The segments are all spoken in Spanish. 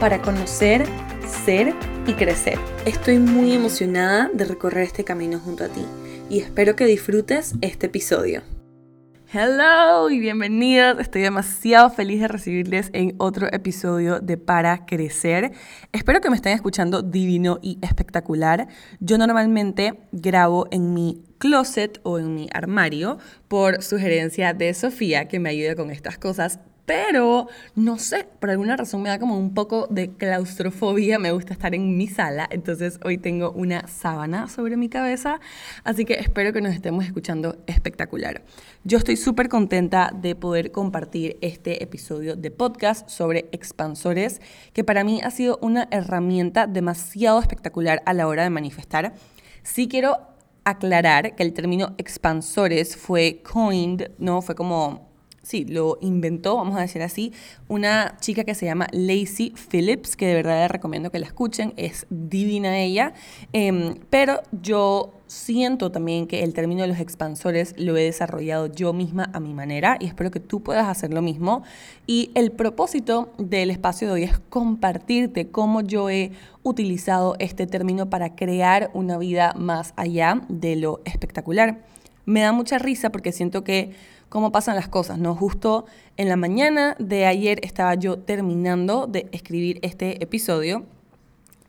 para conocer, ser y crecer. Estoy muy emocionada de recorrer este camino junto a ti y espero que disfrutes este episodio. Hello y bienvenidos. Estoy demasiado feliz de recibirles en otro episodio de Para Crecer. Espero que me estén escuchando divino y espectacular. Yo normalmente grabo en mi closet o en mi armario por sugerencia de Sofía que me ayuda con estas cosas, pero no sé, por alguna razón me da como un poco de claustrofobia, me gusta estar en mi sala, entonces hoy tengo una sábana sobre mi cabeza, así que espero que nos estemos escuchando espectacular. Yo estoy súper contenta de poder compartir este episodio de podcast sobre expansores, que para mí ha sido una herramienta demasiado espectacular a la hora de manifestar. Sí quiero aclarar que el término expansores fue coined, ¿no? Fue como sí, lo inventó, vamos a decir así, una chica que se llama Lacey Phillips, que de verdad les recomiendo que la escuchen, es divina ella, em, pero yo siento también que el término de los expansores lo he desarrollado yo misma a mi manera y espero que tú puedas hacer lo mismo. Y el propósito del espacio de hoy es compartirte cómo yo he utilizado este término para crear una vida más allá de lo espectacular. Me da mucha risa porque siento que cómo pasan las cosas, ¿no? Justo en la mañana de ayer estaba yo terminando de escribir este episodio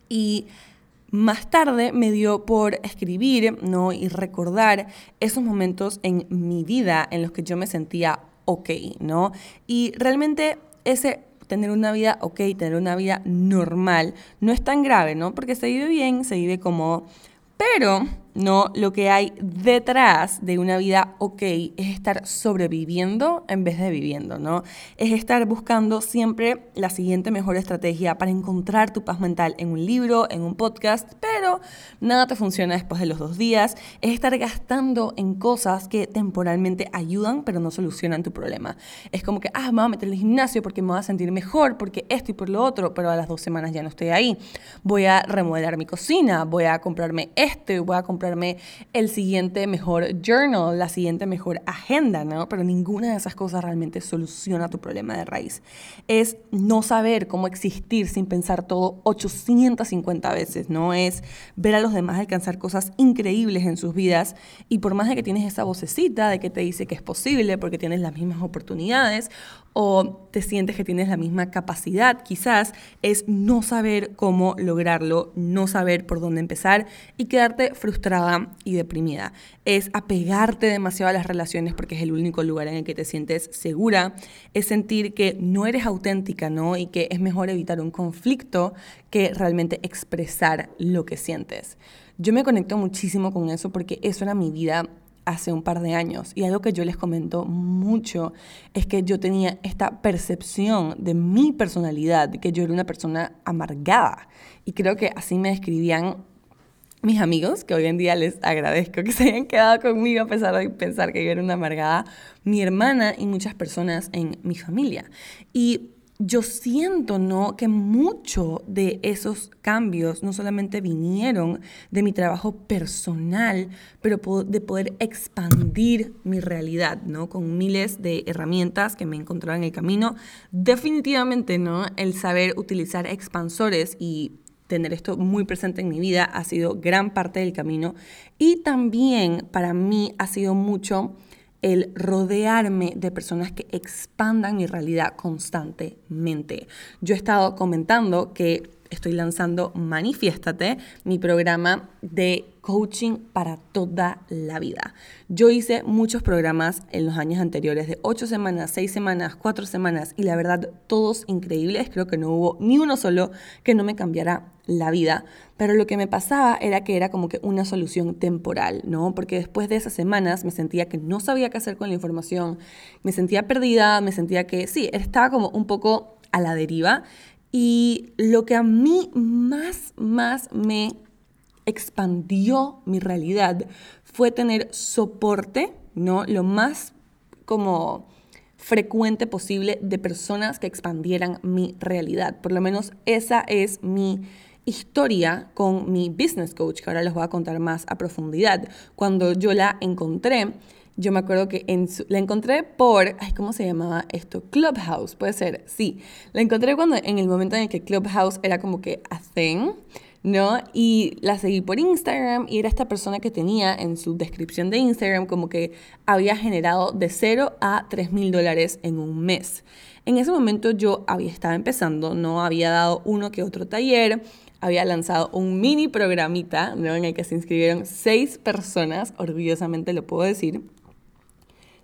y más tarde me dio por escribir, ¿no? Y recordar esos momentos en mi vida en los que yo me sentía ok, ¿no? Y realmente ese tener una vida ok, tener una vida normal, no es tan grave, ¿no? Porque se vive bien, se vive como... Pero ¿no? Lo que hay detrás de una vida ok es estar sobreviviendo en vez de viviendo, ¿no? Es estar buscando siempre la siguiente mejor estrategia para encontrar tu paz mental en un libro, en un podcast, pero nada te funciona después de los dos días. Es estar gastando en cosas que temporalmente ayudan, pero no solucionan tu problema. Es como que, ah, me voy a meter en el gimnasio porque me voy a sentir mejor, porque esto y por lo otro, pero a las dos semanas ya no estoy ahí. Voy a remodelar mi cocina, voy a comprarme esto voy a comprar el siguiente mejor journal, la siguiente mejor agenda, ¿no? Pero ninguna de esas cosas realmente soluciona tu problema de raíz. Es no saber cómo existir sin pensar todo 850 veces, ¿no? Es ver a los demás alcanzar cosas increíbles en sus vidas y por más de que tienes esa vocecita de que te dice que es posible porque tienes las mismas oportunidades o te sientes que tienes la misma capacidad, quizás es no saber cómo lograrlo, no saber por dónde empezar y quedarte frustrada y deprimida. Es apegarte demasiado a las relaciones porque es el único lugar en el que te sientes segura, es sentir que no eres auténtica, ¿no? Y que es mejor evitar un conflicto que realmente expresar lo que sientes. Yo me conecto muchísimo con eso porque eso era mi vida hace un par de años. Y algo que yo les comento mucho es que yo tenía esta percepción de mi personalidad, que yo era una persona amargada. Y creo que así me describían mis amigos, que hoy en día les agradezco que se hayan quedado conmigo a pesar de pensar que yo era una amargada, mi hermana y muchas personas en mi familia. Y yo siento, ¿no? Que mucho de esos cambios no solamente vinieron de mi trabajo personal, pero de poder expandir mi realidad, ¿no? Con miles de herramientas que me encontraba en el camino. Definitivamente, ¿no? El saber utilizar expansores y tener esto muy presente en mi vida ha sido gran parte del camino. Y también para mí ha sido mucho el rodearme de personas que expandan mi realidad constantemente. Yo he estado comentando que estoy lanzando Manifiéstate, mi programa de coaching para toda la vida. Yo hice muchos programas en los años anteriores de 8 semanas, 6 semanas, 4 semanas y la verdad todos increíbles. Creo que no hubo ni uno solo que no me cambiara la vida. Pero lo que me pasaba era que era como que una solución temporal, ¿no? Porque después de esas semanas me sentía que no sabía qué hacer con la información, me sentía perdida, me sentía que sí, estaba como un poco a la deriva Y lo que a mí más, más me expandió mi realidad fue tener soporte, ¿no? Lo más como frecuente posible de personas que expandieran mi realidad. Por lo menos esa es mi historia con mi business coach, que ahora les voy a contar más a profundidad. Cuando yo la encontré, yo me acuerdo que en la encontré por, ay, ¿cómo se llamaba esto? Clubhouse, puede ser, sí. La encontré cuando en el momento en el que Clubhouse era como que a thing, ¿no? Y la seguí por Instagram y era esta persona que tenía en su descripción de Instagram como que había generado de 0 a 3 mil dólares en un mes. En ese momento yo había estado empezando, no había dado uno que otro taller, había lanzado un mini programita ¿no? en el que se inscribieron seis personas, orgullosamente lo puedo decir.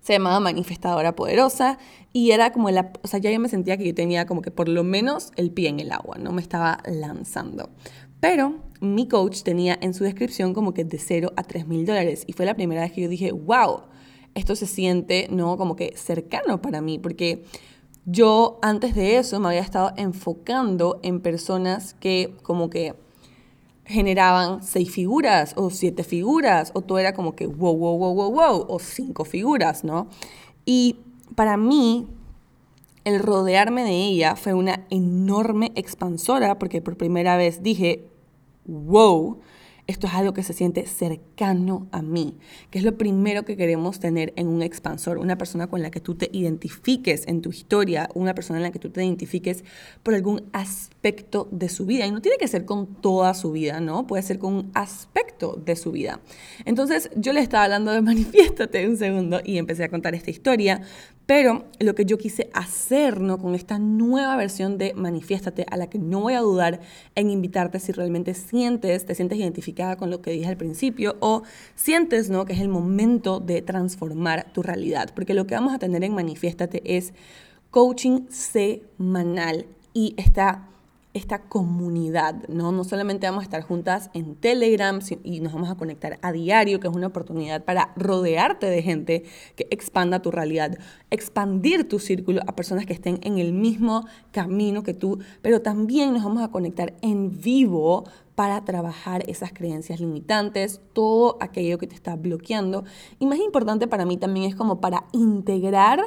Se llamaba Manifestadora Poderosa y era como la, o sea, ya yo me sentía que yo tenía como que por lo menos el pie en el agua, no me estaba lanzando. Pero mi coach tenía en su descripción como que de 0 a 3 mil dólares y fue la primera vez que yo dije, wow, esto se siente, ¿no? Como que cercano para mí, porque yo antes de eso me había estado enfocando en personas que como que generaban seis figuras o siete figuras, o todo era como que wow, wow, wow, wow, wow, o cinco figuras, ¿no? Y para mí, el rodearme de ella fue una enorme expansora, porque por primera vez dije, wow, esto es algo que se siente cercano a mí, que es lo primero que queremos tener en un expansor, una persona con la que tú te identifiques en tu historia, una persona en la que tú te identifiques por algún aspecto de su vida. Y no tiene que ser con toda su vida, ¿no? Puede ser con un aspecto de su vida. Entonces yo le estaba hablando de manifiéstate un segundo y empecé a contar esta historia pero lo que yo quise hacer ¿no? con esta nueva versión de Manifiéstate, a la que no voy a dudar en invitarte si realmente sientes, te sientes identificada con lo que dije al principio o sientes ¿no? que es el momento de transformar tu realidad. Porque lo que vamos a tener en Manifiéstate es coaching semanal y está esta comunidad, ¿no? No solamente vamos a estar juntas en Telegram y nos vamos a conectar a diario, que es una oportunidad para rodearte de gente que expanda tu realidad, expandir tu círculo a personas que estén en el mismo camino que tú, pero también nos vamos a conectar en vivo para trabajar esas creencias limitantes, todo aquello que te está bloqueando. Y más importante para mí también es como para integrar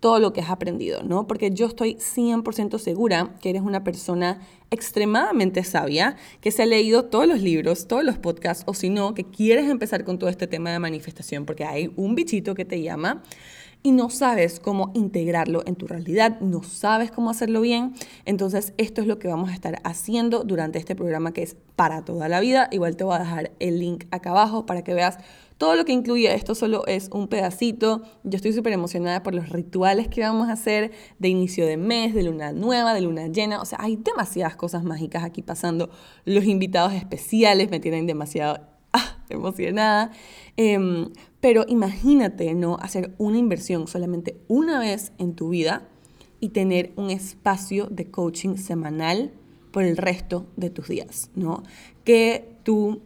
todo lo que has aprendido, ¿no? Porque yo estoy 100% segura que eres una persona extremadamente sabia, que se ha leído todos los libros, todos los podcasts, o si no, que quieres empezar con todo este tema de manifestación, porque hay un bichito que te llama y no sabes cómo integrarlo en tu realidad, no sabes cómo hacerlo bien, entonces esto es lo que vamos a estar haciendo durante este programa que es para toda la vida. Igual te voy a dejar el link acá abajo para que veas todo lo que incluye esto solo es un pedacito. Yo estoy súper emocionada por los rituales que vamos a hacer de inicio de mes, de luna nueva, de luna llena. O sea, hay demasiadas cosas mágicas aquí pasando. Los invitados especiales me tienen demasiado ah, emocionada. Em, pero imagínate, ¿no? Hacer una inversión solamente una vez en tu vida y tener un espacio de coaching semanal por el resto de tus días, ¿no? Que tú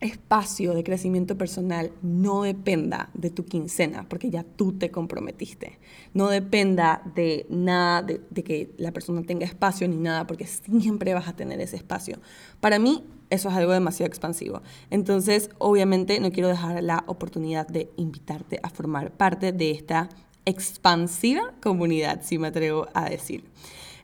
espacio de crecimiento personal no dependa de tu quincena, porque ya tú te comprometiste. No dependa de nada, de, que la persona tenga espacio ni nada, porque siempre vas a tener ese espacio. Para mí, eso es algo demasiado expansivo. Entonces, obviamente, no quiero dejar la oportunidad de invitarte a formar parte de esta expansiva comunidad, si me atrevo a decir.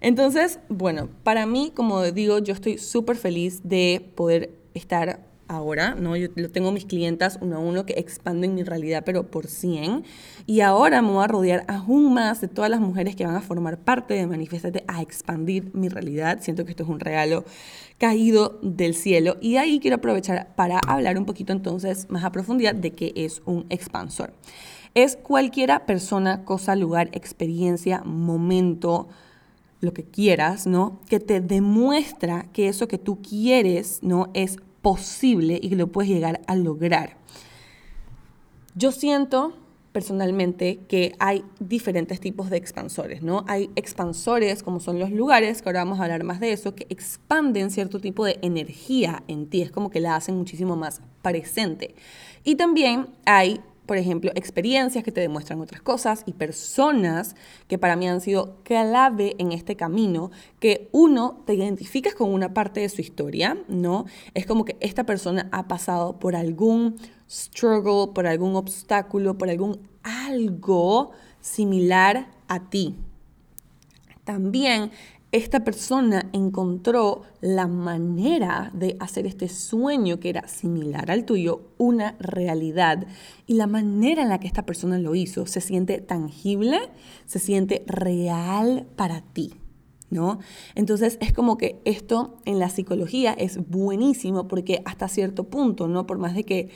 Entonces, bueno, para mí, como digo, yo estoy súper feliz de poder estar ahora, ¿no? Yo tengo mis clientas uno a uno que expanden mi realidad, pero por 100. Y ahora me voy a rodear aún más de todas las mujeres que van a formar parte de Manifestate a expandir mi realidad. Siento que esto es un regalo caído del cielo. Y ahí quiero aprovechar para hablar un poquito entonces más a profundidad de qué es un expansor. Es cualquiera persona, cosa, lugar, experiencia, momento, lo que quieras, ¿no? Que te demuestra que eso que tú quieres, ¿no? Es posible y que lo puedes llegar a lograr. Yo siento personalmente que hay diferentes tipos de expansores, ¿no? Hay expansores como son los lugares, que ahora vamos a hablar más de eso, que expanden cierto tipo de energía en ti, es como que la hacen muchísimo más presente. Y también hay por ejemplo, experiencias que te demuestran otras cosas y personas que para mí han sido clave en este camino, que uno te identificas con una parte de su historia, ¿no? Es como que esta persona ha pasado por algún struggle, por algún obstáculo, por algún algo similar a ti. También esta persona encontró la manera de hacer este sueño que era similar al tuyo una realidad. Y la manera en la que esta persona lo hizo se siente tangible, se siente real para ti. ¿No? Entonces es como que esto en la psicología es buenísimo porque hasta cierto punto, ¿no? Por más de que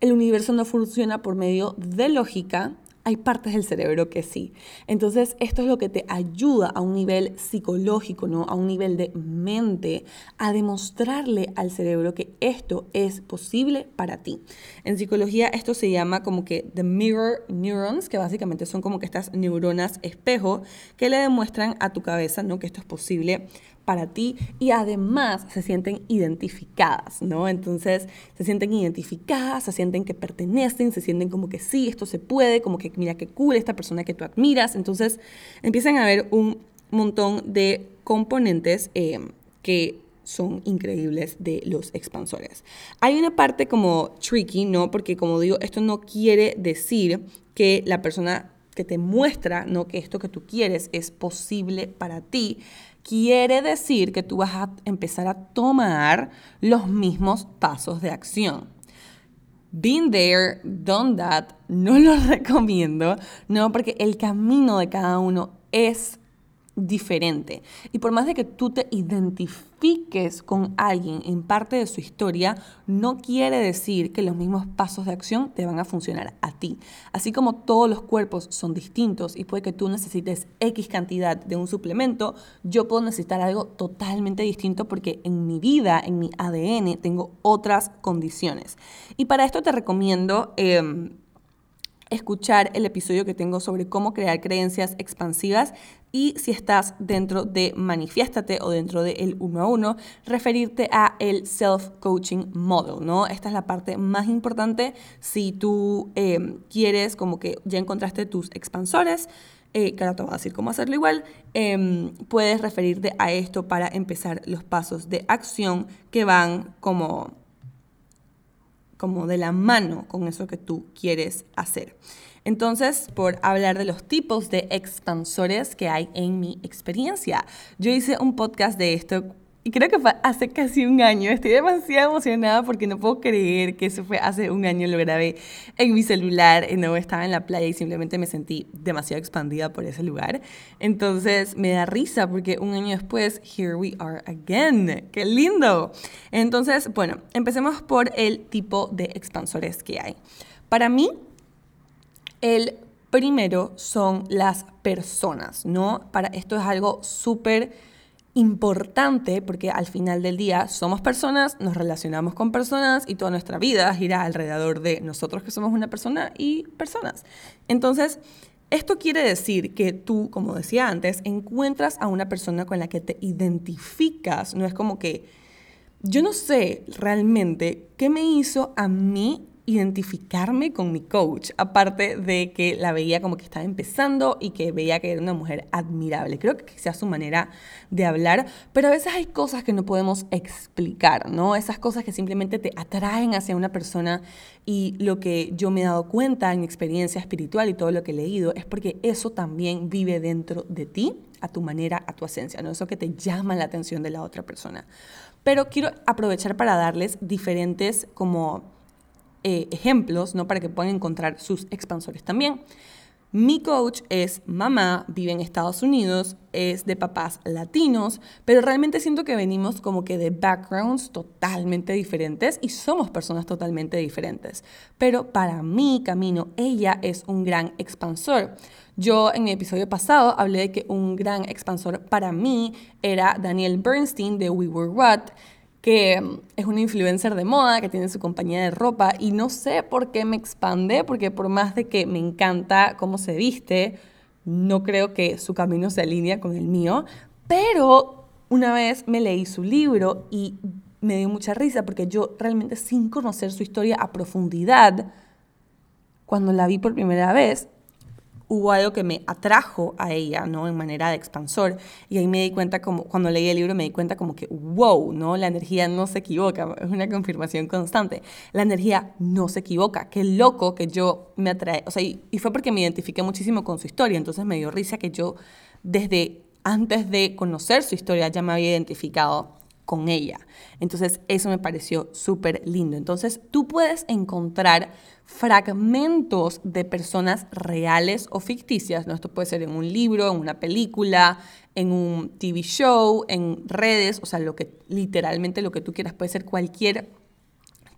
el universo no funciona por medio de lógica, hay partes del cerebro que sí. Entonces, esto es lo que te ayuda a un nivel psicológico, ¿no? A un nivel de mente, a demostrarle al cerebro que esto es posible para ti. En psicología esto se llama como que the mirror neurons, que básicamente son como que estas neuronas espejo que le demuestran a tu cabeza, ¿no? Que esto es posible para ti y además se sienten identificadas, ¿no? Entonces se sienten identificadas, se sienten que pertenecen, se sienten como que sí, esto se puede, como que mira qué cool esta persona que tú admiras. Entonces empiezan a haber un montón de componentes eh, que son increíbles de los expansores. Hay una parte como tricky, ¿no? Porque como digo, esto no quiere decir que la persona que te muestra, ¿no? Que esto que tú quieres es posible para ti quiere decir que tú vas a empezar a tomar los mismos pasos de acción. Been there, done that, no lo recomiendo, no, porque el camino de cada uno es diferente. Y por más de que tú te identifiques con alguien en parte de su historia, no quiere decir que los mismos pasos de acción te van a funcionar a ti. Así como todos los cuerpos son distintos y puede que tú necesites X cantidad de un suplemento, yo puedo necesitar algo totalmente distinto porque en mi vida, en mi ADN, tengo otras condiciones. Y para esto te recomiendo... Em, escuchar el episodio que tengo sobre cómo crear creencias expansivas y si estás dentro de Manifiéstate o dentro de el uno a uno, referirte a el self-coaching model, ¿no? Esta es la parte más importante si tú eh, quieres como que ya encontraste tus expansores, eh, que ahora te voy a decir cómo hacerlo igual, em, puedes referirte a esto para empezar los pasos de acción que van como como de la mano con eso que tú quieres hacer. Entonces, por hablar de los tipos de expansores que hay en mi experiencia, yo hice un podcast de esto y creo que fue hace casi un año. Estoy demasiado emocionada porque no puedo creer que eso fue hace un año. Lo grabé en mi celular. No estaba en la playa y simplemente me sentí demasiado expandida por ese lugar. Entonces me da risa porque un año después, here we are again. ¡Qué lindo! Entonces, bueno, empecemos por el tipo de expansores que hay. Para mí, el primero son las personas, ¿no? Para esto es algo súper importante porque al final del día somos personas, nos relacionamos con personas y toda nuestra vida gira alrededor de nosotros que somos una persona y personas. Entonces, esto quiere decir que tú, como decía antes, encuentras a una persona con la que te identificas. No es como que yo no sé realmente qué me hizo a mí identificarme con mi coach, aparte de que la veía como que estaba empezando y que veía que era una mujer admirable. Creo que sea su manera de hablar, pero a veces hay cosas que no podemos explicar, ¿no? Esas cosas que simplemente te atraen hacia una persona y lo que yo me he dado cuenta en mi experiencia espiritual y todo lo que he leído es porque eso también vive dentro de ti, a tu manera, a tu esencia, ¿no? Eso que te llama la atención de la otra persona. Pero quiero aprovechar para darles diferentes como eh, ejemplos, ¿no? Para que puedan encontrar sus expansores también. Mi coach es mamá, vive en Estados Unidos, es de papás latinos, pero realmente siento que venimos como que de backgrounds totalmente diferentes y somos personas totalmente diferentes. Pero para mi camino, ella es un gran expansor. Yo en mi episodio pasado hablé de que un gran expansor para mí era Daniel Bernstein de We Were What que mm, es una influencer de moda, que tiene su compañía de ropa y no sé por qué me expande, porque por más de que me encanta cómo se viste, no creo que su camino se alinea con el mío, pero una vez me leí su libro y me dio mucha risa porque yo realmente sin conocer su historia a profundidad, cuando la vi por primera vez, hubo algo que me atrajo a ella, ¿no? En manera de expansor. Y ahí me di cuenta, como, cuando leí el libro, me di cuenta como que, wow, ¿no? La energía no se equivoca, es una confirmación constante. La energía no se equivoca. Qué loco que yo me atrae, o sea, y, y fue porque me identifiqué muchísimo con su historia, entonces me dio risa que yo, desde antes de conocer su historia, ya me había identificado con ella. Entonces, eso me pareció súper lindo. Entonces, tú puedes encontrar fragmentos de personas reales o ficticias, ¿no? Esto puede ser en un libro, en una película, en un TV show, en redes, o sea, lo que literalmente lo que tú quieras puede ser cualquier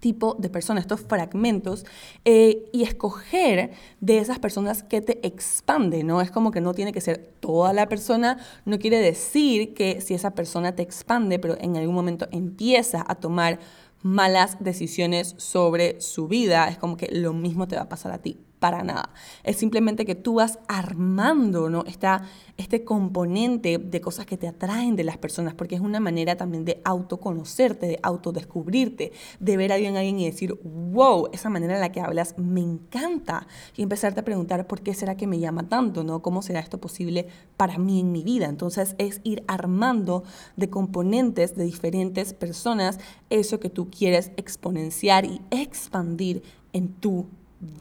tipo de personas, estos fragmentos, eh, y escoger de esas personas que te expanden, ¿no? Es como que no tiene que ser toda la persona, no quiere decir que si esa persona te expande, pero en algún momento empieza a tomar malas decisiones sobre su vida, es como que lo mismo te va a pasar a ti para nada. Es simplemente que tú vas armando ¿no? Está este componente de cosas que te atraen de las personas, porque es una manera también de autoconocerte, de autodescubrirte, de ver a alguien, a alguien y decir, wow, esa manera en la que hablas me encanta. Y empezarte a preguntar, ¿por qué será que me llama tanto? ¿no? ¿Cómo será esto posible para mí en mi vida? Entonces es ir armando de componentes de diferentes personas eso que tú quieres exponenciar y expandir en tu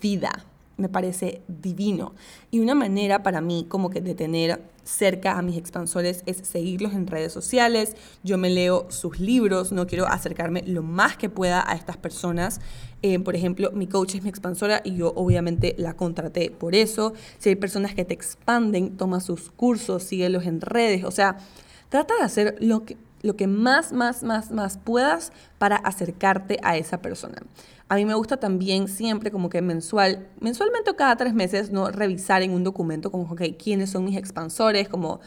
vida me parece divino. Y una manera para mí como que de tener cerca a mis expansores es seguirlos en redes sociales. Yo me leo sus libros, no quiero acercarme lo más que pueda a estas personas. Eh, por ejemplo, mi coach es mi expansora y yo obviamente la contraté por eso. Si hay personas que te expanden, toma sus cursos, síguelos en redes. O sea, trata de hacer lo que, lo que más, más, más, más puedas para acercarte a esa persona. A mí me gusta también siempre como que mensual, mensualmente o cada tres meses, ¿no? Revisar en un documento como, ok, quiénes son mis expansores, como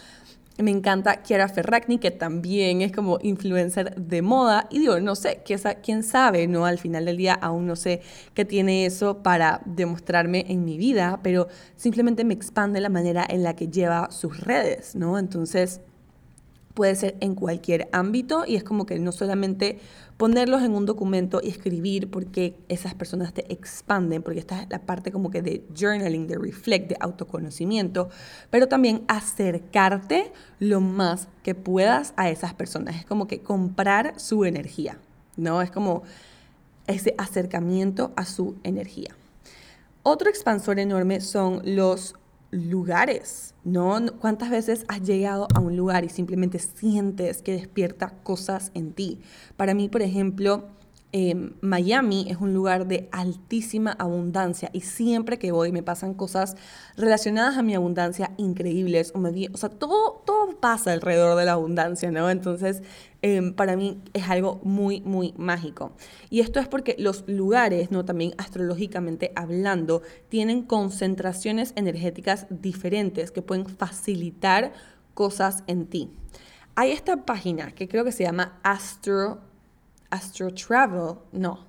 me encanta Kiara Ferragni, que también es como influencer de moda. Y digo, no sé, quién sabe, ¿no? Al final del día aún no sé qué tiene eso para demostrarme en mi vida, pero simplemente me expande la manera en la que lleva sus redes, ¿no? Entonces, puede ser en cualquier ámbito y es como que no solamente ponerlos en un documento y escribir porque esas personas te expanden, porque esta es la parte como que de journaling, de reflect, de autoconocimiento, pero también acercarte lo más que puedas a esas personas. Es como que comprar su energía, ¿no? Es como ese acercamiento a su energía. Otro expansor enorme son los lugares, ¿no? ¿Cuántas veces has llegado a un lugar y simplemente sientes que despierta cosas en ti? Para mí, por ejemplo, Em, Miami es un lugar de altísima abundancia y siempre que voy me pasan cosas relacionadas a mi abundancia increíbles. O, me, o sea, todo, todo pasa alrededor de la abundancia, ¿no? Entonces, em, para mí es algo muy, muy mágico. Y esto es porque los lugares, ¿no? También astrológicamente hablando, tienen concentraciones energéticas diferentes que pueden facilitar cosas en ti. Hay esta página que creo que se llama Astro Astro Travel, no,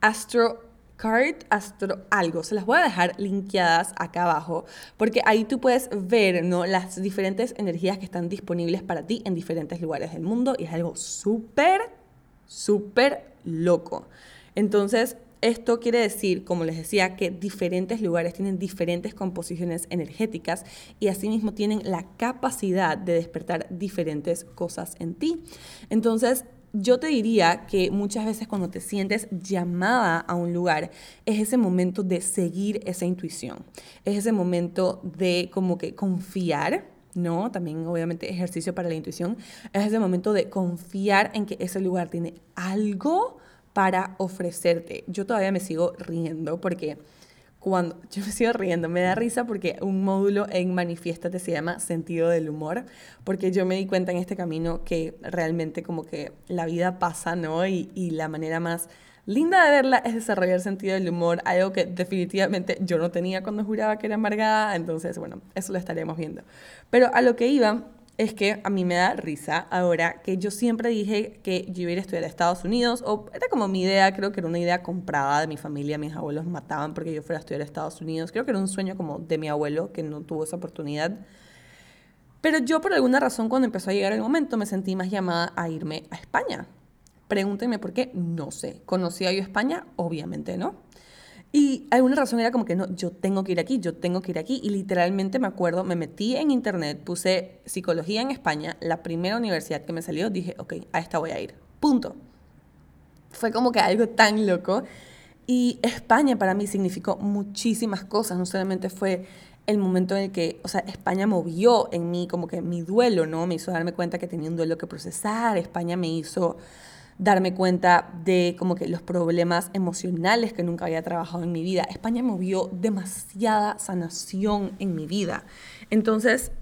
Astro Card, Astro algo. Se las voy a dejar linkeadas acá abajo porque ahí tú puedes ver ¿no? las diferentes energías que están disponibles para ti en diferentes lugares del mundo y es algo súper, súper loco. Entonces, esto quiere decir, como les decía, que diferentes lugares tienen diferentes composiciones energéticas y asimismo tienen la capacidad de despertar diferentes cosas en ti. Entonces, yo te diría que muchas veces cuando te sientes llamada a un lugar, es ese momento de seguir esa intuición, es ese momento de como que confiar, ¿no? También obviamente ejercicio para la intuición, es ese momento de confiar en que ese lugar tiene algo para ofrecerte. Yo todavía me sigo riendo porque cuando yo me sigo riendo, me da risa porque un módulo en Manifiéstate se llama sentido del humor, porque yo me di cuenta en este camino que realmente como que la vida pasa, ¿no? Y, y la manera más linda de verla es desarrollar sentido del humor, algo que definitivamente yo no tenía cuando juraba que era amargada, entonces bueno, eso lo estaremos viendo. Pero a lo que iba es que a mí me da risa ahora que yo siempre dije que yo iba a estudiar a Estados Unidos, o era como mi idea, creo que era una idea comprada de mi familia, mis abuelos mataban porque yo fuera a estudiar a Estados Unidos, creo que era un sueño como de mi abuelo que no tuvo esa oportunidad. Pero yo por alguna razón cuando empezó a llegar el momento me sentí más llamada a irme a España. Pregúntenme por qué, no sé. ¿Conocía yo España? Obviamente no. Y alguna razón era como que no, yo tengo que ir aquí, yo tengo que ir aquí. Y literalmente me acuerdo, me metí en internet, puse psicología en España, la primera universidad que me salió, dije, ok, a esta voy a ir. Punto. Fue como que algo tan loco. Y España para mí significó muchísimas cosas, no solamente fue el momento en el que, o sea, España movió en mí como que mi duelo, ¿no? Me hizo darme cuenta que tenía un duelo que procesar, España me hizo darme cuenta de como que los problemas emocionales que nunca había trabajado en mi vida. España movió demasiada sanación en mi vida. Entonces,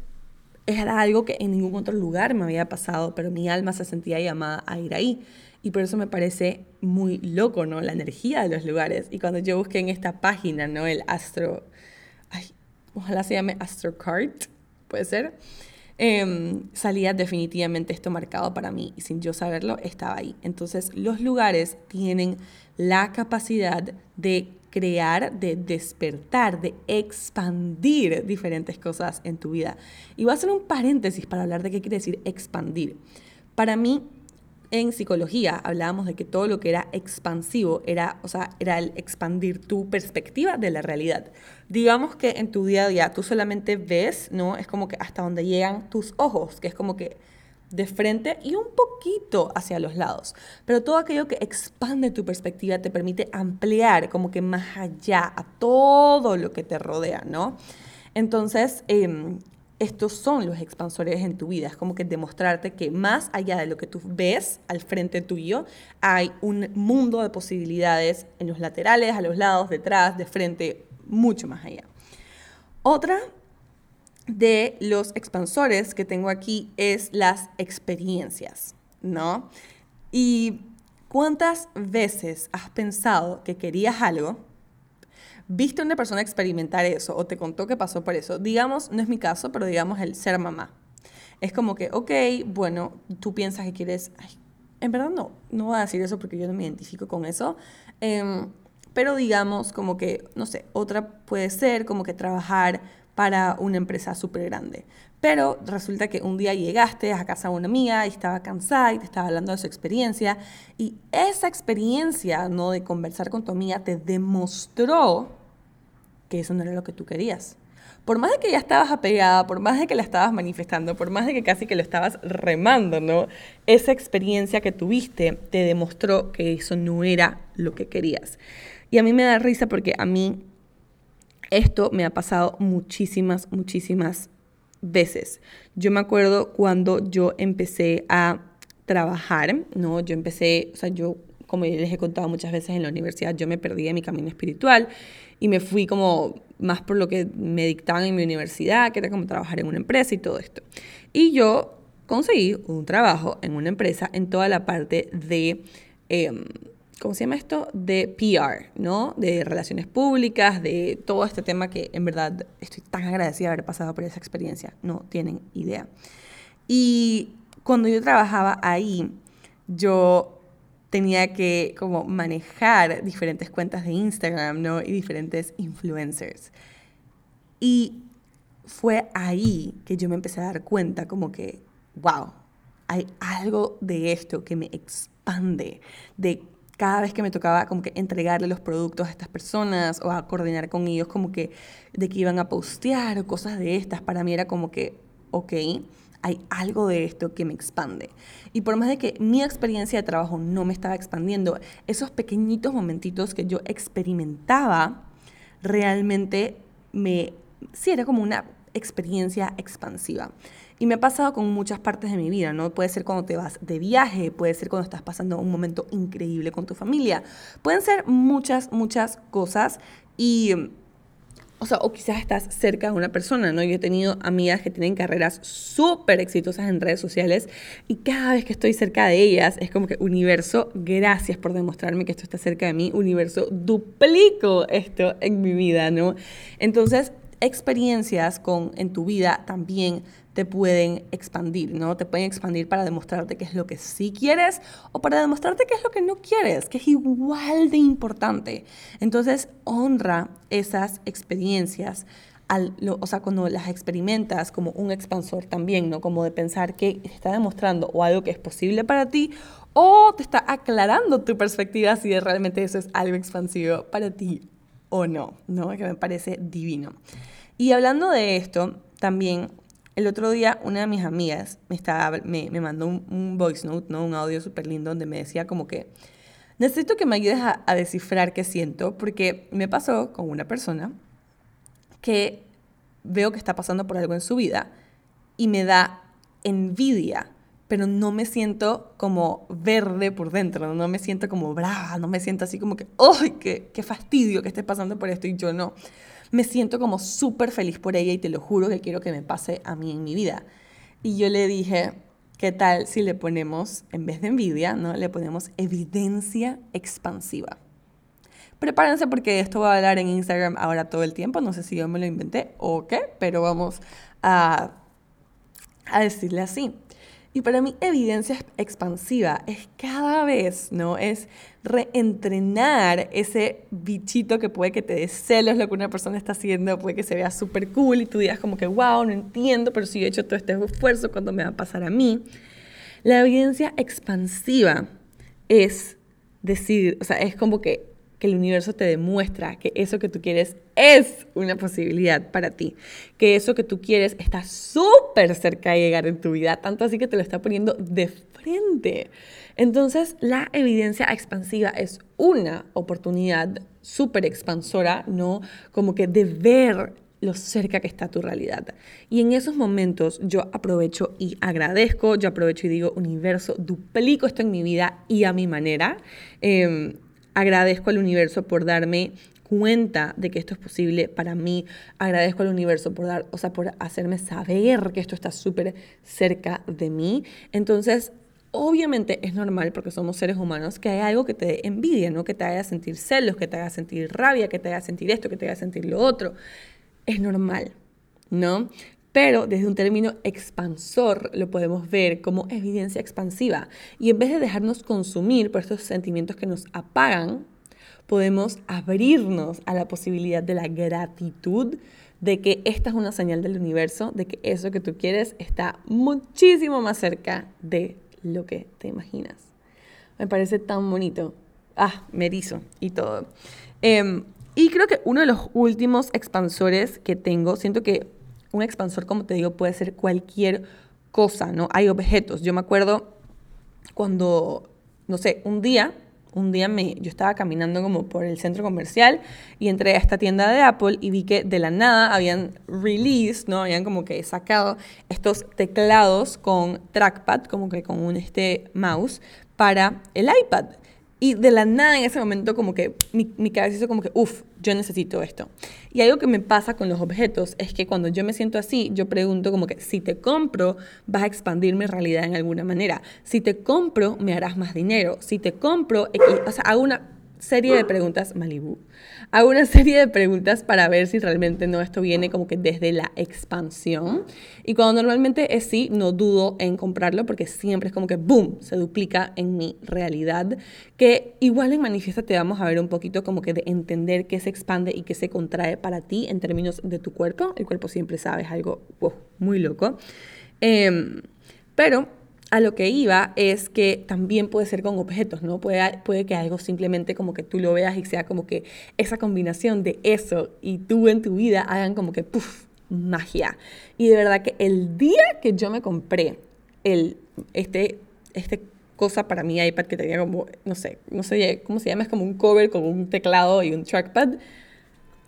era algo que en ningún otro lugar me había pasado, pero mi alma se sentía llamada a ir ahí. Y por eso me parece muy loco, ¿no? La energía de los lugares. Y cuando yo busqué en esta página, ¿no? El astro... Ojalá se llame AstroCart, puede ser. Em, salía definitivamente esto marcado para mí y sin yo saberlo estaba ahí. Entonces los lugares tienen la capacidad de crear, de despertar, de expandir diferentes cosas en tu vida. Y voy a hacer un paréntesis para hablar de qué quiere decir expandir. Para mí, en psicología hablábamos de que todo lo que era expansivo era, o sea, era el expandir tu perspectiva de la realidad. Digamos que en tu día a día tú solamente ves, ¿no? Es como que hasta donde llegan tus ojos, que es como que de frente y un poquito hacia los lados. Pero todo aquello que expande tu perspectiva te permite ampliar como que más allá a todo lo que te rodea, ¿no? Entonces, eh, estos son los expansores en tu vida. Es como que demostrarte que más allá de lo que tú ves al frente tuyo, hay un mundo de posibilidades en los laterales, a los lados, detrás, de frente, mucho más allá. Otra de los expansores que tengo aquí es las experiencias, ¿no? Y cuántas veces has pensado que querías algo, viste a una persona experimentar eso o te contó que pasó por eso, digamos, no es mi caso, pero digamos el ser mamá. Es como que, ok, bueno, tú piensas que quieres, en verdad no, no voy a decir eso porque yo no me identifico con eso, em, pero digamos como que, no sé, otra puede ser como que trabajar para una empresa súper grande. Pero resulta que un día llegaste a casa de una amiga y estaba cansada y te estaba hablando de su experiencia y esa experiencia, ¿no? De conversar con tu amiga te demostró que eso no era lo que tú querías. Por más de que ya estabas apegada, por más de que la estabas manifestando, por más de que casi que lo estabas remando, ¿no? Esa experiencia que tuviste te demostró que eso no era lo que querías. Y a mí me da risa porque a mí esto me ha pasado muchísimas, muchísimas veces. Yo me acuerdo cuando yo empecé a trabajar, ¿no? Yo empecé, o sea, yo, como les he contado muchas veces en la universidad, yo me perdí en mi camino espiritual y me fui como más por lo que me dictaban en mi universidad, que era como trabajar en una empresa y todo esto. Y yo conseguí un trabajo en una empresa en toda la parte de... Em, ¿cómo se llama esto? De PR, ¿no? De relaciones públicas, de todo este tema que en verdad estoy tan agradecida de haber pasado por esa experiencia, no tienen idea. Y cuando yo trabajaba ahí, yo tenía que como manejar diferentes cuentas de Instagram, ¿no? Y diferentes influencers. Y fue ahí que yo me empecé a dar cuenta como que, wow, hay algo de esto que me expande, de cada vez que me tocaba como que entregarle los productos a estas personas o a coordinar con ellos como que de que iban a postear o cosas de estas, para mí era como que, ok, hay algo de esto que me expande. Y por más de que mi experiencia de trabajo no me estaba expandiendo, esos pequeñitos momentitos que yo experimentaba realmente me, sí, era como una experiencia expansiva. Y me ha pasado con muchas partes de mi vida, ¿no? Puede ser cuando te vas de viaje, puede ser cuando estás pasando un momento increíble con tu familia. Pueden ser muchas, muchas cosas y o sea, o quizás estás cerca de una persona, ¿no? Yo he tenido amigas que tienen carreras súper exitosas en redes sociales y cada vez que estoy cerca de ellas es como que, universo, gracias por demostrarme que esto está cerca de mí, universo, duplico esto en mi vida, ¿no? Entonces, experiencias con, en tu vida también te pueden expandir, ¿no? Te pueden expandir para demostrarte qué es lo que sí quieres o para demostrarte qué es lo que no quieres, que es igual de importante. Entonces, honra esas experiencias. Al, o sea, cuando las experimentas como un expansor también, ¿no? Como de pensar que está demostrando o algo que es posible para ti o te está aclarando tu perspectiva si realmente eso es algo expansivo para ti o no, ¿no? Que me parece divino. Y hablando de esto, también el otro día una de mis amigas me, estaba, me, mandó un, voice note, ¿no? Un audio súper lindo donde me decía como que necesito que me ayudes a, a descifrar qué siento, porque me pasó con una persona que veo que está pasando por algo en su vida y me da envidia, pero no me siento como verde por dentro, no me siento como brava, no me siento así como que, ¡ay, qué, qué fastidio que esté pasando por esto! Y yo no me siento como súper feliz por ella y te lo juro que quiero que me pase a mí en mi vida. Y yo le dije, ¿qué tal si le ponemos, en vez de envidia, ¿no? le ponemos evidencia expansiva? Prepárense porque esto va a hablar en Instagram ahora todo el tiempo. No sé si yo me lo inventé o qué, pero vamos a, a decirle así. Y para mí evidencia expansiva es cada vez, ¿no? Es reentrenar ese bichito que puede que te dé celos lo que una persona está haciendo, puede que se vea súper cool y tú digas como que, wow, no entiendo, pero si he hecho todo este esfuerzo, ¿cuándo me va a pasar a mí? La evidencia expansiva es decir, o sea, es como que el universo te demuestra que eso que tú quieres es una posibilidad para ti, que eso que tú quieres está súper cerca de llegar en tu vida, tanto así que te lo está poniendo de frente. Entonces, la evidencia expansiva es una oportunidad súper expansora, ¿no? Como que de ver lo cerca que está tu realidad. Y en esos momentos yo aprovecho y agradezco, yo aprovecho y digo, universo, duplico esto en mi vida y a mi manera. Eh, Agradezco al universo por darme cuenta de que esto es posible para mí. Agradezco al universo por dar, o sea, por hacerme saber que esto está súper cerca de mí. Entonces, obviamente es normal porque somos seres humanos que hay algo que te dé envidia, ¿no? Que te haga sentir celos, que te haga sentir rabia, que te haga sentir esto, que te haga sentir lo otro. Es normal, ¿no? Pero desde un término expansor lo podemos ver como evidencia expansiva. Y en vez de dejarnos consumir por estos sentimientos que nos apagan, podemos abrirnos a la posibilidad de la gratitud, de que esta es una señal del universo, de que eso que tú quieres está muchísimo más cerca de lo que te imaginas. Me parece tan bonito. Ah, me erizo y todo. Em, y creo que uno de los últimos expansores que tengo, siento que un expansor, como te digo, puede ser cualquier cosa, ¿no? Hay objetos. Yo me acuerdo cuando, no sé, un día, un día me, yo estaba caminando como por el centro comercial y entré a esta tienda de Apple y vi que de la nada habían release, ¿no? Habían como que sacado estos teclados con trackpad, como que con un este mouse para el iPad. Y de la nada en ese momento como que mi, mi cabeza hizo como que, uff, yo necesito esto. Y algo que me pasa con los objetos es que cuando yo me siento así, yo pregunto como que si te compro, vas a expandir mi realidad en alguna manera. Si te compro, me harás más dinero. Si te compro, o sea, hago una serie de preguntas, Malibu, hago una serie de preguntas para ver si realmente no esto viene como que desde la expansión. Y cuando normalmente es sí, no dudo en comprarlo porque siempre es como que, boom, se duplica en mi realidad. Que igual en Manifiesta te vamos a ver un poquito como que de entender qué se expande y qué se contrae para ti en términos de tu cuerpo. El cuerpo siempre sabe, es algo muy loco. Em, pero a lo que iba es que también puede ser con objetos, ¿no? Puede, puede que algo simplemente como que tú lo veas y sea como que esa combinación de eso y tú en tu vida hagan como que, puff, magia. Y de verdad que el día que yo me compré el, este, este cosa para mi iPad que tenía como, no sé, no sé cómo se llama, es como un cover con un teclado y un trackpad,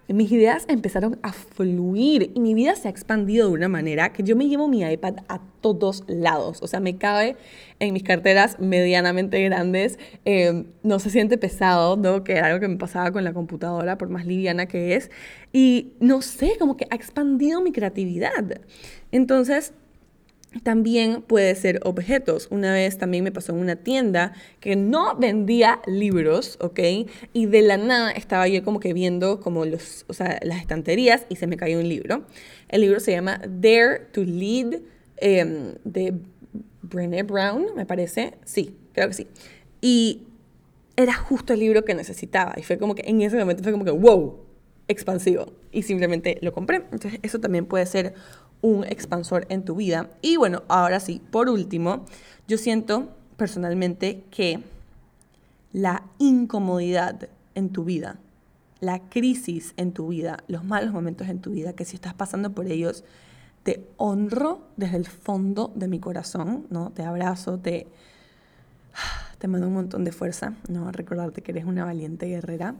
mis ideas empezaron a fluir y mi vida se ha expandido de una manera que yo me llevo mi iPad a todos lados. O sea, me cabe en mis carteras medianamente grandes. Eh, no se siente pesado, ¿no? Que era algo que me pasaba con la computadora, por más liviana que es. Y no sé, como que ha expandido mi creatividad. Entonces, también puede ser objetos. Una vez también me pasó en una tienda que no vendía libros, ¿ok? Y de la nada estaba yo como que viendo como los, o sea, las estanterías y se me cayó un libro. El libro se llama Dare to Lead em, de Brené Brown, me parece. Sí, creo que sí. Y era justo el libro que necesitaba. Y fue como que en ese momento fue como que, wow, expansivo. Y simplemente lo compré. Entonces eso también puede ser un expansor en tu vida. Y bueno, ahora sí, por último, yo siento personalmente que la incomodidad en tu vida la crisis en tu vida, los malos momentos en tu vida, que si estás pasando por ellos, te honro desde el fondo de mi corazón, ¿no? Te abrazo, te, te mando un montón de fuerza, ¿no? Recordarte que eres una valiente guerrera,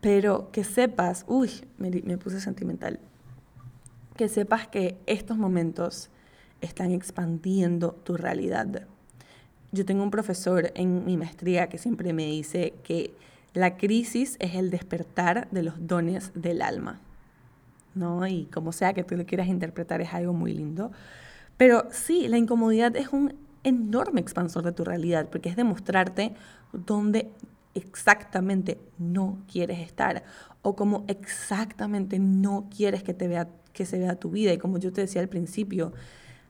pero que sepas, uy, me, me puse sentimental, que sepas que estos momentos están expandiendo tu realidad. Yo tengo un profesor en mi maestría que siempre me dice que la crisis es el despertar de los dones del alma. ¿no? Y como sea que tú lo quieras interpretar, es algo muy lindo. Pero sí, la incomodidad es un enorme expansor de tu realidad, porque es demostrarte dónde exactamente no quieres estar o cómo exactamente no quieres que, te vea, que se vea tu vida. Y como yo te decía al principio,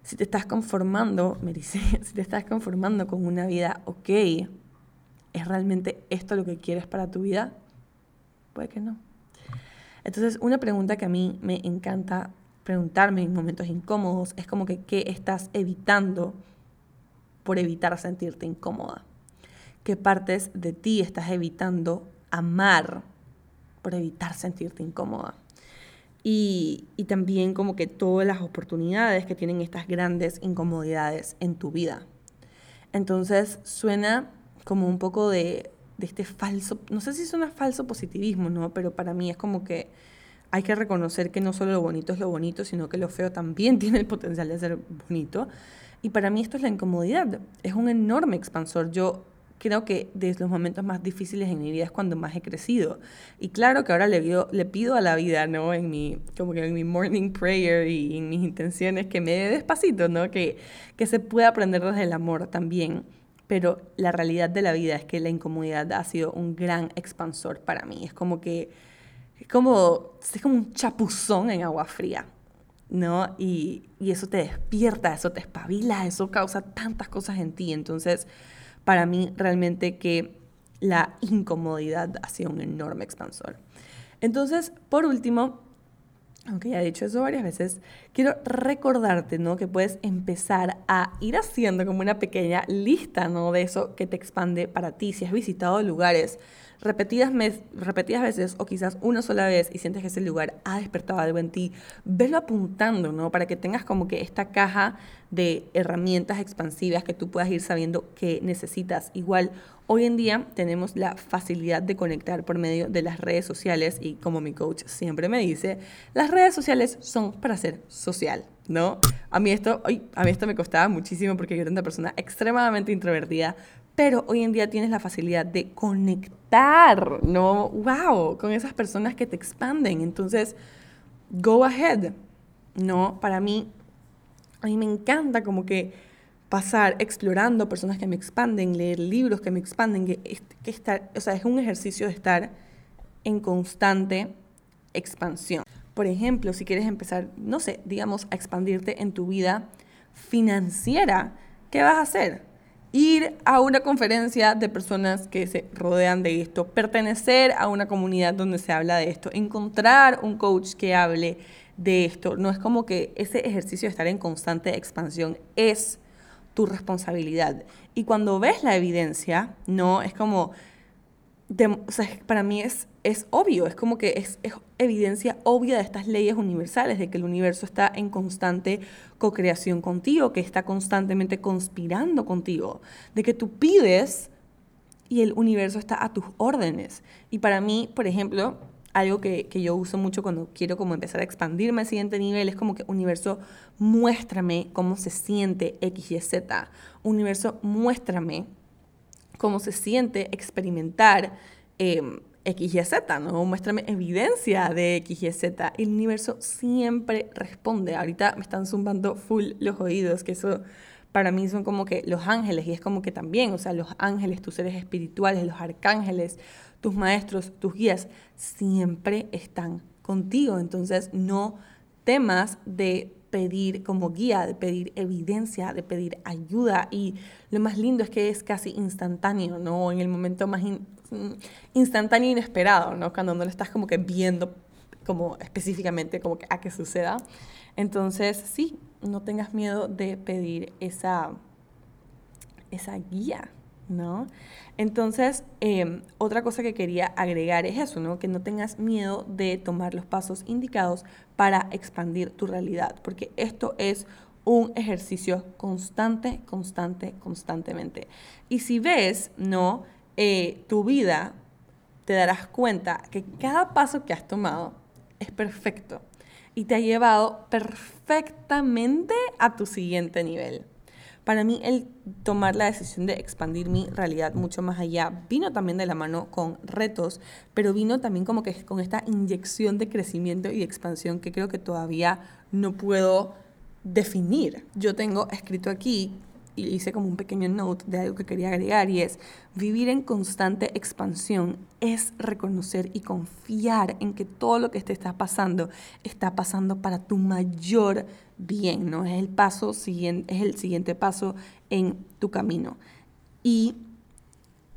si te estás conformando, me dice, si te estás conformando con una vida ok, ¿es realmente esto lo que quieres para tu vida? Puede que no. Entonces, una pregunta que a mí me encanta preguntarme en momentos incómodos es como que, ¿qué estás evitando por evitar sentirte incómoda? ¿Qué partes de ti estás evitando amar por evitar sentirte incómoda? Y, también como que todas las oportunidades que tienen estas grandes incomodidades en tu vida. Entonces suena como un poco de de este falso, no sé si un falso positivismo, ¿no? Pero para mí es como que hay que reconocer que no solo lo bonito es lo bonito, sino que lo feo también tiene el potencial de ser bonito. Y para mí esto es la incomodidad, es un enorme expansor. Yo creo que desde los momentos más difíciles en mi vida es cuando más he crecido. Y claro que ahora le, pido, le pido a la vida, ¿no? En mi, como que en mi morning prayer y en mis intenciones que me dé despacito, ¿no? Que, que se pueda aprender desde el amor también pero la realidad de la vida es que la incomodidad ha sido un gran expansor para mí. Es como que, es como, es como un chapuzón en agua fría, ¿no? Y, y eso te despierta, eso te espabila, eso causa tantas cosas en ti. Entonces, para mí realmente que la incomodidad ha sido un enorme expansor. Entonces, por último, aunque ya he dicho eso varias veces, quiero recordarte, ¿no? Que puedes empezar a ir haciendo como una pequeña lista, ¿no? De eso que te expande para ti. Si has visitado lugares repetidas, repetidas veces o quizás una sola vez y sientes que ese lugar ha despertado algo en ti, velo apuntando, ¿no? Para que tengas como que esta caja de herramientas expansivas que tú puedas ir sabiendo que necesitas. Igual, hoy en día tenemos la facilidad de conectar por medio de las redes sociales y como mi coach siempre me dice, las redes sociales son para ser social, ¿no? A mí esto, a mí esto me costaba muchísimo porque yo era una persona extremadamente introvertida, pero hoy en día tienes la facilidad de conectar, ¿no? ¡Wow! Con esas personas que te expanden. Entonces, go ahead, ¿no? Para mí, a mí me encanta como que pasar explorando personas que me expanden, leer libros que me expanden, que, estar, o sea, es un ejercicio de estar en constante expansión. Por ejemplo, si quieres empezar, no sé, digamos, a expandirte en tu vida financiera, ¿qué vas a hacer? Ir a una conferencia de personas que se rodean de esto, pertenecer a una comunidad donde se habla de esto, encontrar un coach que hable de esto. No es como que ese ejercicio de estar en constante expansión es tu responsabilidad. Y cuando ves la evidencia, no, es como o sea, para mí es, es obvio, es como que es, es, evidencia obvia de estas leyes universales, de que el universo está en constante co-creación contigo, que está constantemente conspirando contigo, de que tú pides y el universo está a tus órdenes. Y para mí, por ejemplo, algo que, que, yo uso mucho cuando quiero como empezar a expandirme al siguiente nivel es como que universo, muéstrame cómo se siente X, Y, Z. Universo, muéstrame cómo se siente experimentar eh, X y Z, ¿no? Muéstrame evidencia de X y Z. El universo siempre responde. Ahorita me están zumbando full los oídos, que eso para mí son como que los ángeles, y es como que también, o sea, los ángeles, tus seres espirituales, los arcángeles, tus maestros, tus guías, siempre están contigo. Entonces, no temas de pedir como guía, de pedir evidencia, de pedir ayuda. Y lo más lindo es que es casi instantáneo, ¿no? En el momento más instantáneo e inesperado, ¿no? Cuando no lo estás como que viendo como específicamente como a que suceda. Entonces, sí, no tengas miedo de pedir esa, esa guía, ¿no? Entonces, em, otra cosa que quería agregar es eso, ¿no? Que no tengas miedo de tomar los pasos indicados para expandir tu realidad, porque esto es un ejercicio constante, constante, constantemente. Y si ves, ¿no? Eh, tu vida, te darás cuenta que cada paso que has tomado es perfecto y te ha llevado perfectamente a tu siguiente nivel. Para mí el tomar la decisión de expandir mi realidad mucho más allá vino también de la mano con retos, pero vino también como que con esta inyección de crecimiento y expansión que creo que todavía no puedo definir. Yo tengo escrito aquí y hice como un pequeño note de algo que quería agregar y es vivir en constante expansión es reconocer y confiar en que todo lo que te está pasando está pasando para tu mayor bien, ¿no? Es el paso siguiente, es el siguiente paso en tu camino. Y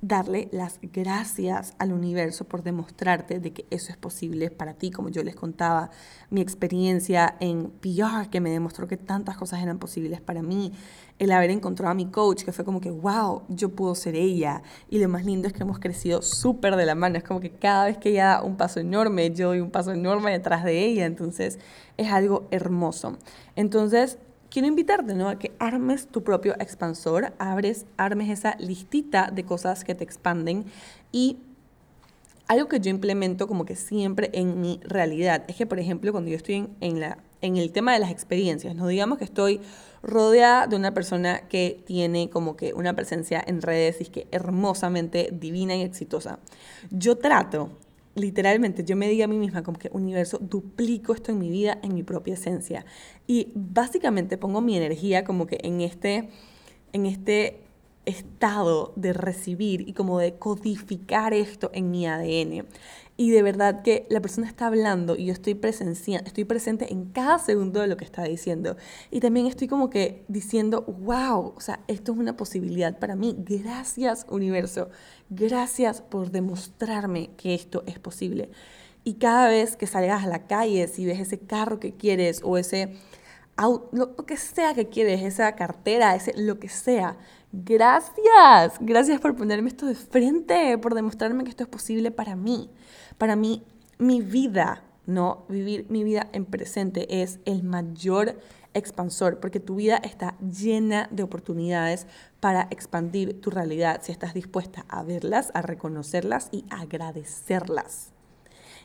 darle las gracias al universo por demostrarte de que eso es posible para ti, como yo les contaba, mi experiencia en PR que me demostró que tantas cosas eran posibles para mí, el haber encontrado a mi coach que fue como que, wow, yo puedo ser ella, y lo más lindo es que hemos crecido súper de la mano, es como que cada vez que ella da un paso enorme, yo doy un paso enorme detrás de ella, entonces es algo hermoso. Entonces, quiero invitarte ¿no? a que armes tu propio expansor, abres, armes esa listita de cosas que te expanden y algo que yo implemento como que siempre en mi realidad es que, por ejemplo, cuando yo estoy en, la, en el tema de las experiencias, no digamos que estoy rodeada de una persona que tiene como que una presencia en redes y que hermosamente divina y exitosa. Yo trato literalmente yo me diga a mí misma como que universo, duplico esto en mi vida, en mi propia esencia. Y básicamente pongo mi energía como que en este, en este estado de recibir y como de codificar esto en mi ADN. Y de verdad que la persona está hablando y yo estoy, presencia, estoy presente en cada segundo de lo que está diciendo. Y también estoy como que diciendo, wow, o sea, esto es una posibilidad para mí. Gracias universo, gracias por demostrarme que esto es posible. Y cada vez que salgas a la calle, si ves ese carro que quieres o ese lo que sea que quieres, esa cartera, ese lo que sea, gracias, gracias por ponerme esto de frente, por demostrarme que esto es posible para mí. Para mí, mi vida, ¿no? Vivir mi vida en presente es el mayor expansor, porque tu vida está llena de oportunidades para expandir tu realidad si estás dispuesta a verlas, a reconocerlas y agradecerlas.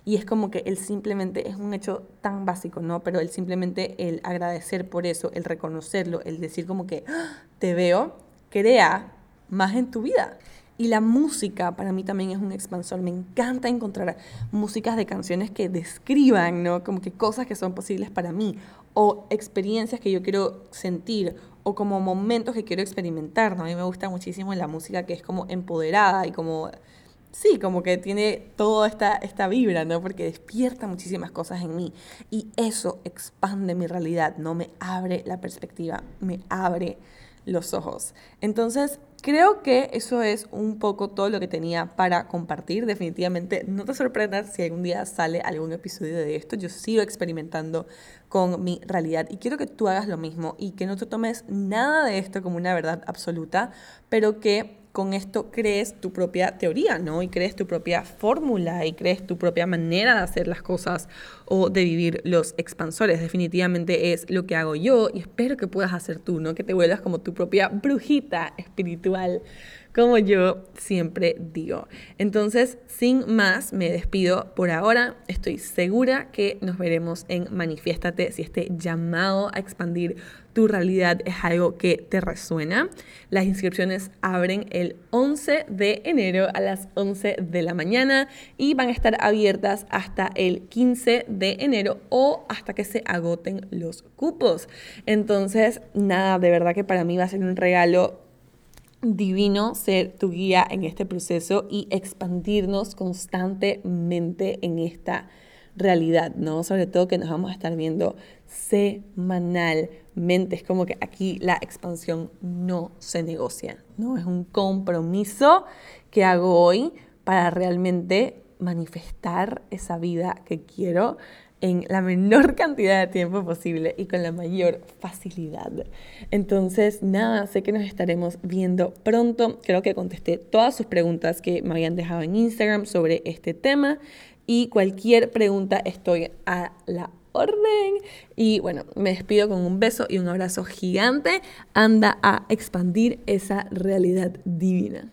Y es como que el simplemente es un hecho tan básico, ¿no? Pero el simplemente el agradecer por eso, el reconocerlo, el decir como que ¡Ah! te veo, crea más en tu vida. Y la música para mí también es un expansor. Me encanta encontrar músicas de canciones que describan, ¿no? Como que cosas que son posibles para mí o experiencias que yo quiero sentir o como momentos que quiero experimentar, ¿no? A mí me gusta muchísimo la música que es como empoderada y como sí, como que tiene toda esta, esta vibra, ¿no? Porque despierta muchísimas cosas en mí. Y eso expande mi realidad, ¿no? Me abre la perspectiva, me abre los ojos. Entonces, creo que eso es un poco todo lo que tenía para compartir. Definitivamente, no te sorprendas si algún día sale algún episodio de esto. Yo sigo experimentando con mi realidad y quiero que tú hagas lo mismo y que no te tomes nada de esto como una verdad absoluta, pero que con esto crees tu propia teoría, ¿no? Y crees tu propia fórmula y crees tu propia manera de hacer las cosas o de vivir los expansores. Definitivamente es lo que hago yo y espero que puedas hacer tú, ¿no? Que te vuelvas como tu propia brujita espiritual como yo siempre digo. Entonces, sin más, me despido por ahora. Estoy segura que nos veremos en Manifiéstate si este llamado a expandir tu realidad es algo que te resuena. Las inscripciones abren el 11 de enero a las 11 de la mañana y van a estar abiertas hasta el 15 de enero o hasta que se agoten los cupos. Entonces, nada, de verdad que para mí va a ser un regalo divino ser tu guía en este proceso y expandirnos constantemente en esta realidad, ¿no? Sobre todo que nos vamos a estar viendo semanalmente. Es como que aquí la expansión no se negocia, ¿no? Es un compromiso que hago hoy para realmente manifestar esa vida que quiero en la menor cantidad de tiempo posible y con la mayor facilidad. Entonces, nada, sé que nos estaremos viendo pronto. Creo que contesté todas sus preguntas que me habían dejado en Instagram sobre este tema y cualquier pregunta estoy a la orden. Y bueno, me despido con un beso y un abrazo gigante. Anda a expandir esa realidad divina.